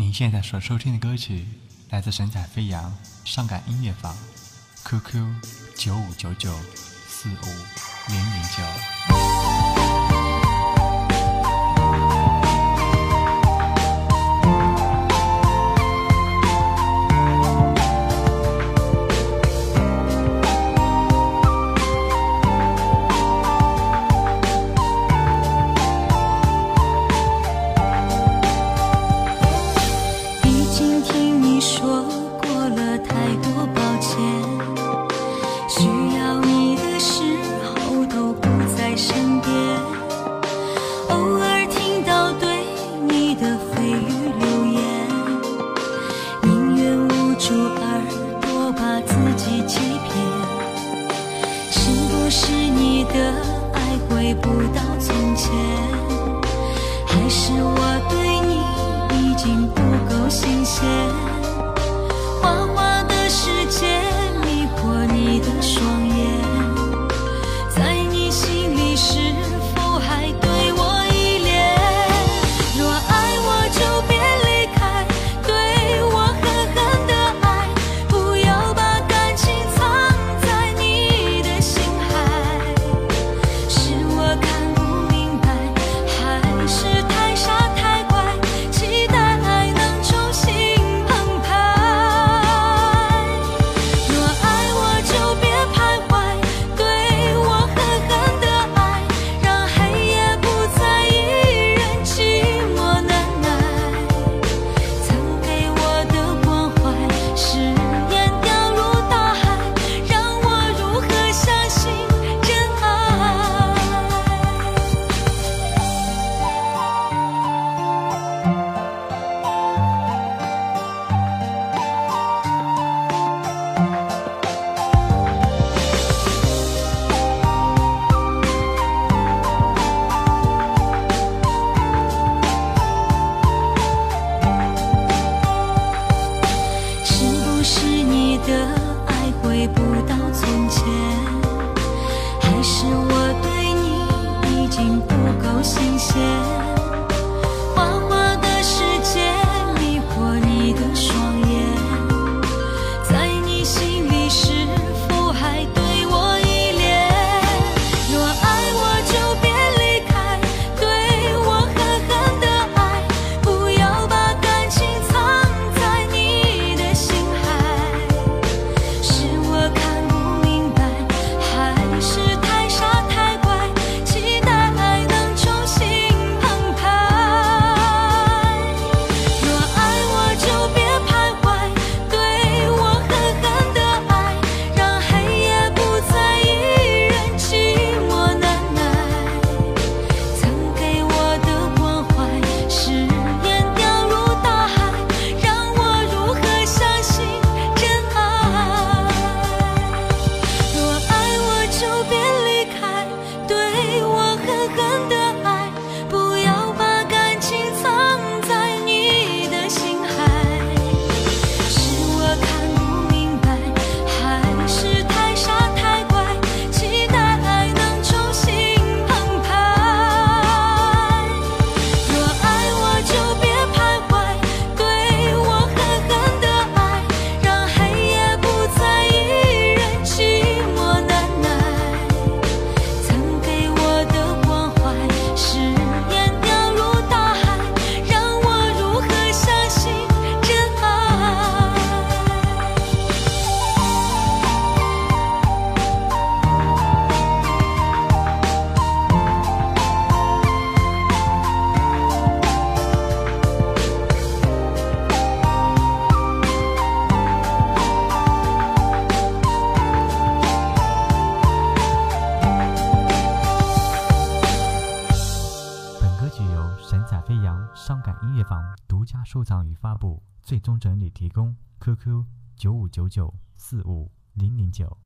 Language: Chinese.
您现在所收听的歌曲来自《神采飞扬》伤感音乐坊，QQ 九五九九四五零。的爱回不到从前还是我对你已经不够新鲜。的爱回不到从前还是我对你已经不够新鲜。阳伤感音乐房独家收藏与发布，最终整理提供。QQ 九五九九四五零零九。